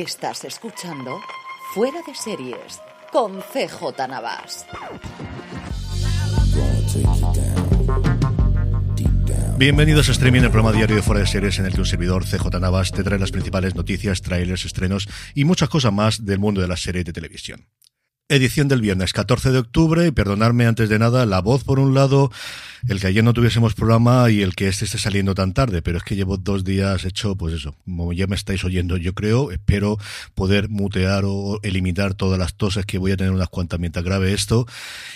Estás escuchando Fuera de Series con CJ Navas. Bienvenidos a Streaming, el programa diario de Fuera de Series en el que un servidor CJ Navas te trae las principales noticias, trailers, estrenos y muchas cosas más del mundo de las series de televisión. Edición del viernes 14 de octubre, y perdonarme antes de nada la voz por un lado, el que ayer no tuviésemos programa y el que este esté saliendo tan tarde, pero es que llevo dos días hecho, pues eso, como ya me estáis oyendo, yo creo, espero poder mutear o eliminar todas las toses que voy a tener unas cuantas mientras grabe esto,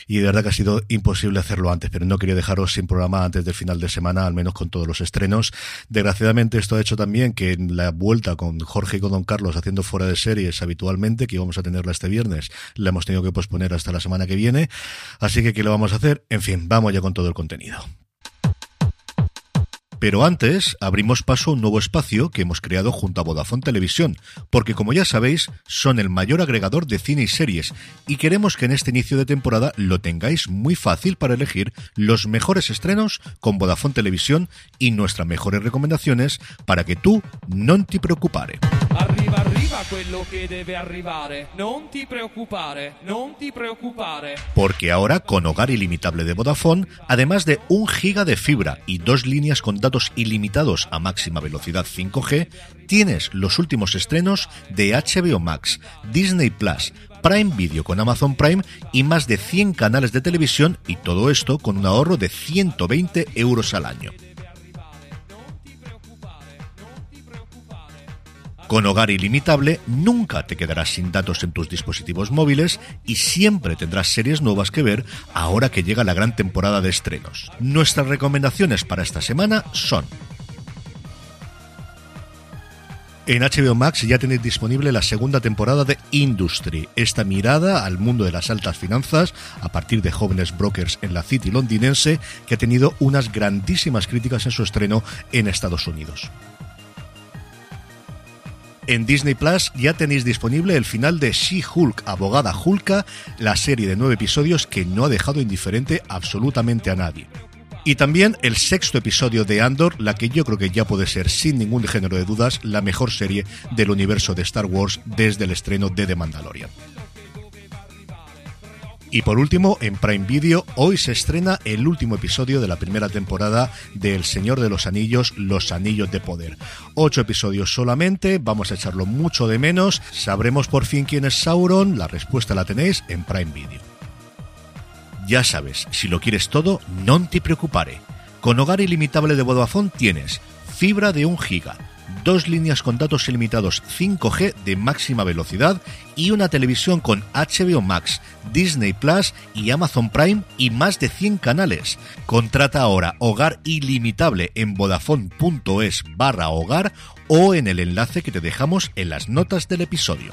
y de verdad que ha sido imposible hacerlo antes, pero no quería dejaros sin programa antes del final de semana, al menos con todos los estrenos. Desgraciadamente esto ha hecho también que en la vuelta con Jorge y con Don Carlos haciendo fuera de series habitualmente, que íbamos a tenerla este viernes, la hemos tenido que posponer hasta la semana que viene. Así que, ¿qué lo vamos a hacer? En fin, vamos ya con todo el contenido. Pero antes, abrimos paso a un nuevo espacio que hemos creado junto a Vodafone Televisión, porque como ya sabéis, son el mayor agregador de cine y series, y queremos que en este inicio de temporada lo tengáis muy fácil para elegir los mejores estrenos con Vodafone Televisión y nuestras mejores recomendaciones para que tú no te preocupare. Porque ahora, con Hogar Ilimitable de Vodafone, además de un giga de fibra y dos líneas con datos ilimitados a máxima velocidad 5G, tienes los últimos estrenos de HBO Max, Disney Plus, Prime Video con Amazon Prime y más de 100 canales de televisión y todo esto con un ahorro de 120 euros al año. Con Hogar Ilimitable nunca te quedarás sin datos en tus dispositivos móviles y siempre tendrás series nuevas que ver ahora que llega la gran temporada de estrenos. Nuestras recomendaciones para esta semana son en HBO Max ya tenéis disponible la segunda temporada de Industry, esta mirada al mundo de las altas finanzas a partir de jóvenes brokers en la City londinense que ha tenido unas grandísimas críticas en su estreno en Estados Unidos. En Disney Plus ya tenéis disponible el final de She-Hulk, abogada Hulka, la serie de nueve episodios que no ha dejado indiferente absolutamente a nadie. Y también el sexto episodio de Andor, la que yo creo que ya puede ser sin ningún género de dudas la mejor serie del universo de Star Wars desde el estreno de The Mandalorian. Y por último, en Prime Video, hoy se estrena el último episodio de la primera temporada de El Señor de los Anillos, Los Anillos de Poder. Ocho episodios solamente, vamos a echarlo mucho de menos, sabremos por fin quién es Sauron, la respuesta la tenéis en Prime Video. Ya sabes, si lo quieres todo, no te preocupare. Con Hogar Ilimitable de Vodafone tienes fibra de 1 giga, dos líneas con datos ilimitados 5G de máxima velocidad y una televisión con HBO Max, Disney Plus y Amazon Prime y más de 100 canales. Contrata ahora Hogar Ilimitable en vodafone.es barra hogar o en el enlace que te dejamos en las notas del episodio.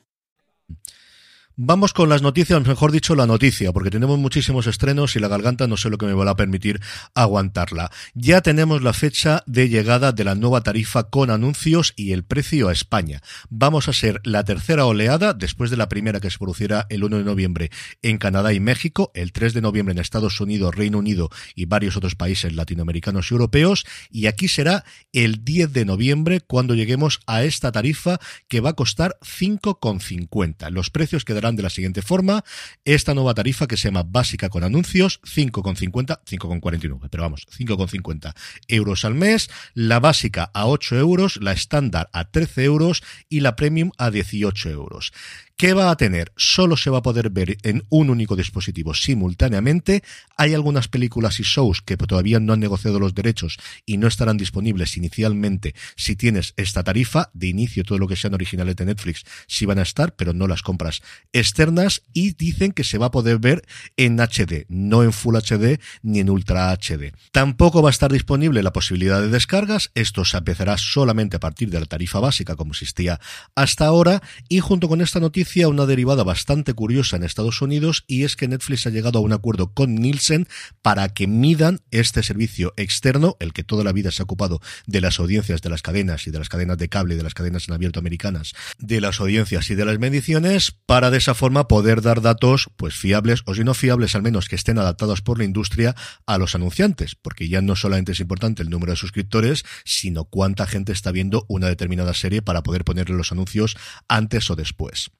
Vamos con las noticias, mejor dicho, la noticia, porque tenemos muchísimos estrenos y la garganta no sé lo que me va a permitir aguantarla. Ya tenemos la fecha de llegada de la nueva tarifa con anuncios y el precio a España. Vamos a ser la tercera oleada después de la primera que se producirá el 1 de noviembre en Canadá y México, el 3 de noviembre en Estados Unidos, Reino Unido y varios otros países latinoamericanos y europeos. Y aquí será el 10 de noviembre cuando lleguemos a esta tarifa que va a costar 5,50. Los precios quedarán de la siguiente forma. Esta nueva tarifa que se llama básica con anuncios, 5,50, 5,49, pero vamos, 5,50 euros al mes. La básica a 8 euros, la estándar a 13 euros y la premium a 18 euros. ¿Qué va a tener? Solo se va a poder ver en un único dispositivo simultáneamente. Hay algunas películas y shows que todavía no han negociado los derechos y no estarán disponibles inicialmente si tienes esta tarifa. De inicio, todo lo que sean originales de Netflix sí van a estar, pero no las compras externas. Y dicen que se va a poder ver en HD, no en Full HD ni en Ultra HD. Tampoco va a estar disponible la posibilidad de descargas. Esto se empezará solamente a partir de la tarifa básica, como existía hasta ahora. Y junto con esta noticia, una derivada bastante curiosa en Estados Unidos y es que Netflix ha llegado a un acuerdo con Nielsen para que midan este servicio externo, el que toda la vida se ha ocupado de las audiencias de las cadenas y de las cadenas de cable y de las cadenas en abierto americanas, de las audiencias y de las mediciones, para de esa forma poder dar datos pues fiables o si no fiables al menos que estén adaptados por la industria a los anunciantes, porque ya no solamente es importante el número de suscriptores, sino cuánta gente está viendo una determinada serie para poder ponerle los anuncios antes o después.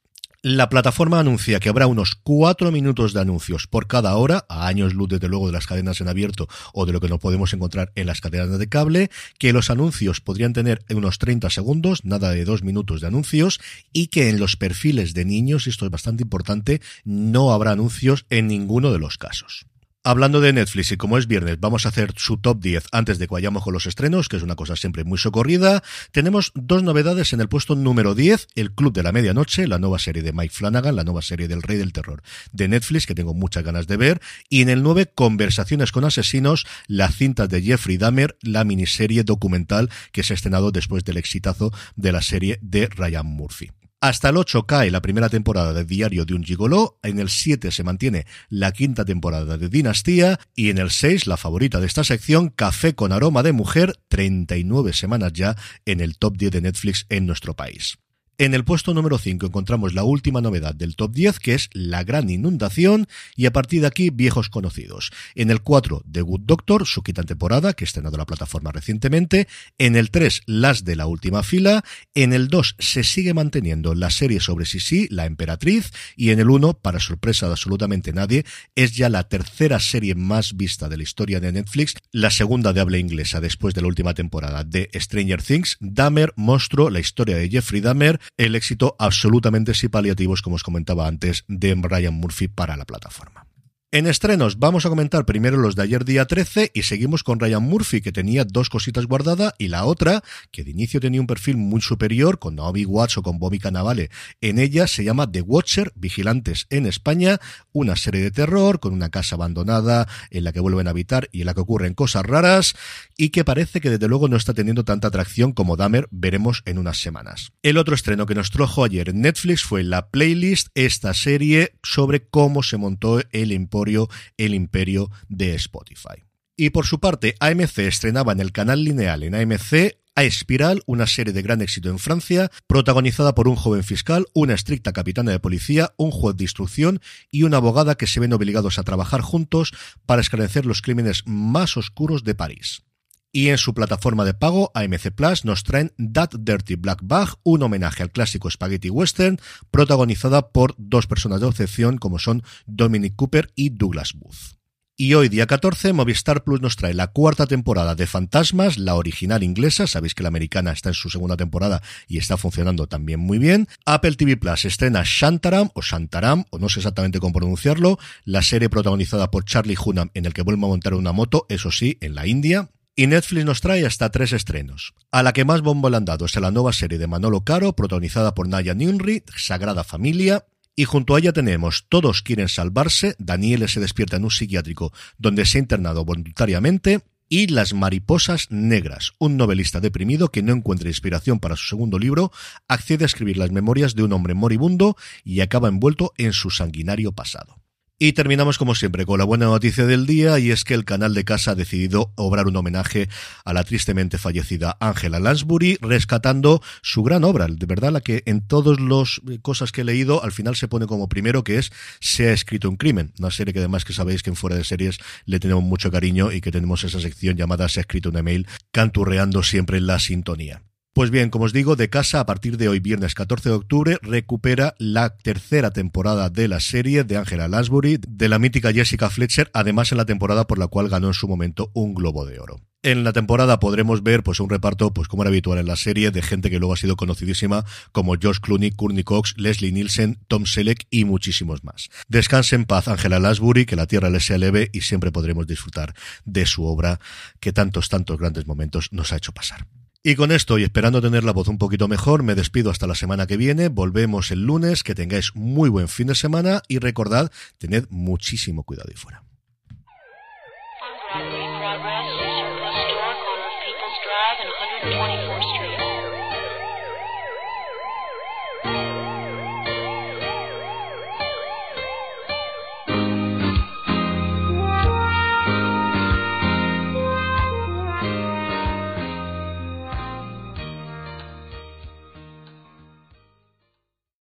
La plataforma anuncia que habrá unos cuatro minutos de anuncios por cada hora, a años luz desde luego de las cadenas en abierto o de lo que no podemos encontrar en las cadenas de cable, que los anuncios podrían tener unos 30 segundos, nada de dos minutos de anuncios, y que en los perfiles de niños, esto es bastante importante, no habrá anuncios en ninguno de los casos. Hablando de Netflix y como es viernes, vamos a hacer su top 10 antes de que vayamos con los estrenos, que es una cosa siempre muy socorrida. Tenemos dos novedades en el puesto número 10, El Club de la Medianoche, la nueva serie de Mike Flanagan, la nueva serie del Rey del Terror de Netflix, que tengo muchas ganas de ver. Y en el 9, Conversaciones con Asesinos, la cinta de Jeffrey Dahmer, la miniserie documental que se ha estrenado después del exitazo de la serie de Ryan Murphy. Hasta el 8 cae la primera temporada de Diario de un Gigoló, en el 7 se mantiene la quinta temporada de Dinastía y en el 6 la favorita de esta sección, Café con aroma de mujer, 39 semanas ya en el top 10 de Netflix en nuestro país. En el puesto número 5 encontramos la última novedad del top 10, que es La Gran Inundación, y a partir de aquí, viejos conocidos. En el 4, The Good Doctor, su quinta temporada, que ha estrenado la plataforma recientemente. En el 3, Las de la Última Fila. En el 2, se sigue manteniendo la serie sobre Sisi, La Emperatriz. Y en el 1, para sorpresa de absolutamente nadie, es ya la tercera serie más vista de la historia de Netflix, la segunda de habla inglesa después de la última temporada de Stranger Things, Dahmer, Monstruo, la historia de Jeffrey Dahmer, el éxito absolutamente sí paliativos, como os comentaba antes, de Brian Murphy para la plataforma. En estrenos vamos a comentar primero los de ayer día 13 y seguimos con Ryan Murphy que tenía dos cositas guardadas y la otra que de inicio tenía un perfil muy superior con Naomi Watts o con Bobby Cannavale. En ella se llama The Watcher, Vigilantes en España, una serie de terror con una casa abandonada en la que vuelven a habitar y en la que ocurren cosas raras y que parece que desde luego no está teniendo tanta atracción como Dahmer, veremos en unas semanas. El otro estreno que nos trajo ayer en Netflix fue la playlist, esta serie sobre cómo se montó el impuesto el imperio de Spotify. Y por su parte, AMC estrenaba en el canal lineal en AMC a Espiral, una serie de gran éxito en Francia, protagonizada por un joven fiscal, una estricta capitana de policía, un juez de instrucción y una abogada que se ven obligados a trabajar juntos para esclarecer los crímenes más oscuros de París. Y en su plataforma de pago, AMC Plus, nos traen That Dirty Black Bag, un homenaje al clásico spaghetti western, protagonizada por dos personas de excepción como son Dominic Cooper y Douglas Booth. Y hoy, día 14, Movistar Plus nos trae la cuarta temporada de Fantasmas, la original inglesa. Sabéis que la americana está en su segunda temporada y está funcionando también muy bien. Apple TV Plus estrena Shantaram o Shantaram, o no sé exactamente cómo pronunciarlo, la serie protagonizada por Charlie Hunnam en el que vuelve a montar una moto, eso sí, en la India. Y Netflix nos trae hasta tres estrenos. A la que más bombo le han dado es a la nueva serie de Manolo Caro, protagonizada por Naya Nunri, Sagrada Familia. Y junto a ella tenemos Todos quieren salvarse, Daniel se despierta en un psiquiátrico donde se ha internado voluntariamente, y Las mariposas negras, un novelista deprimido que no encuentra inspiración para su segundo libro, accede a escribir las memorias de un hombre moribundo y acaba envuelto en su sanguinario pasado. Y terminamos como siempre con la buena noticia del día y es que el canal de casa ha decidido obrar un homenaje a la tristemente fallecida Angela Lansbury rescatando su gran obra, de verdad la que en todas las cosas que he leído al final se pone como primero que es Se ha escrito un crimen, una serie que además que sabéis que en fuera de series le tenemos mucho cariño y que tenemos esa sección llamada Se ha escrito un email canturreando siempre la sintonía. Pues bien, como os digo, de casa a partir de hoy, viernes 14 de octubre, recupera la tercera temporada de la serie de Angela Lansbury, de la mítica Jessica Fletcher, además en la temporada por la cual ganó en su momento un Globo de Oro. En la temporada podremos ver pues un reparto, pues como era habitual en la serie, de gente que luego ha sido conocidísima, como George Clooney, Courtney Cox, Leslie Nielsen, Tom Selleck y muchísimos más. Descanse en paz Angela Lansbury, que la tierra le sea leve y siempre podremos disfrutar de su obra que tantos, tantos grandes momentos nos ha hecho pasar. Y con esto, y esperando tener la voz un poquito mejor, me despido hasta la semana que viene. Volvemos el lunes. Que tengáis muy buen fin de semana y recordad, tened muchísimo cuidado ahí fuera.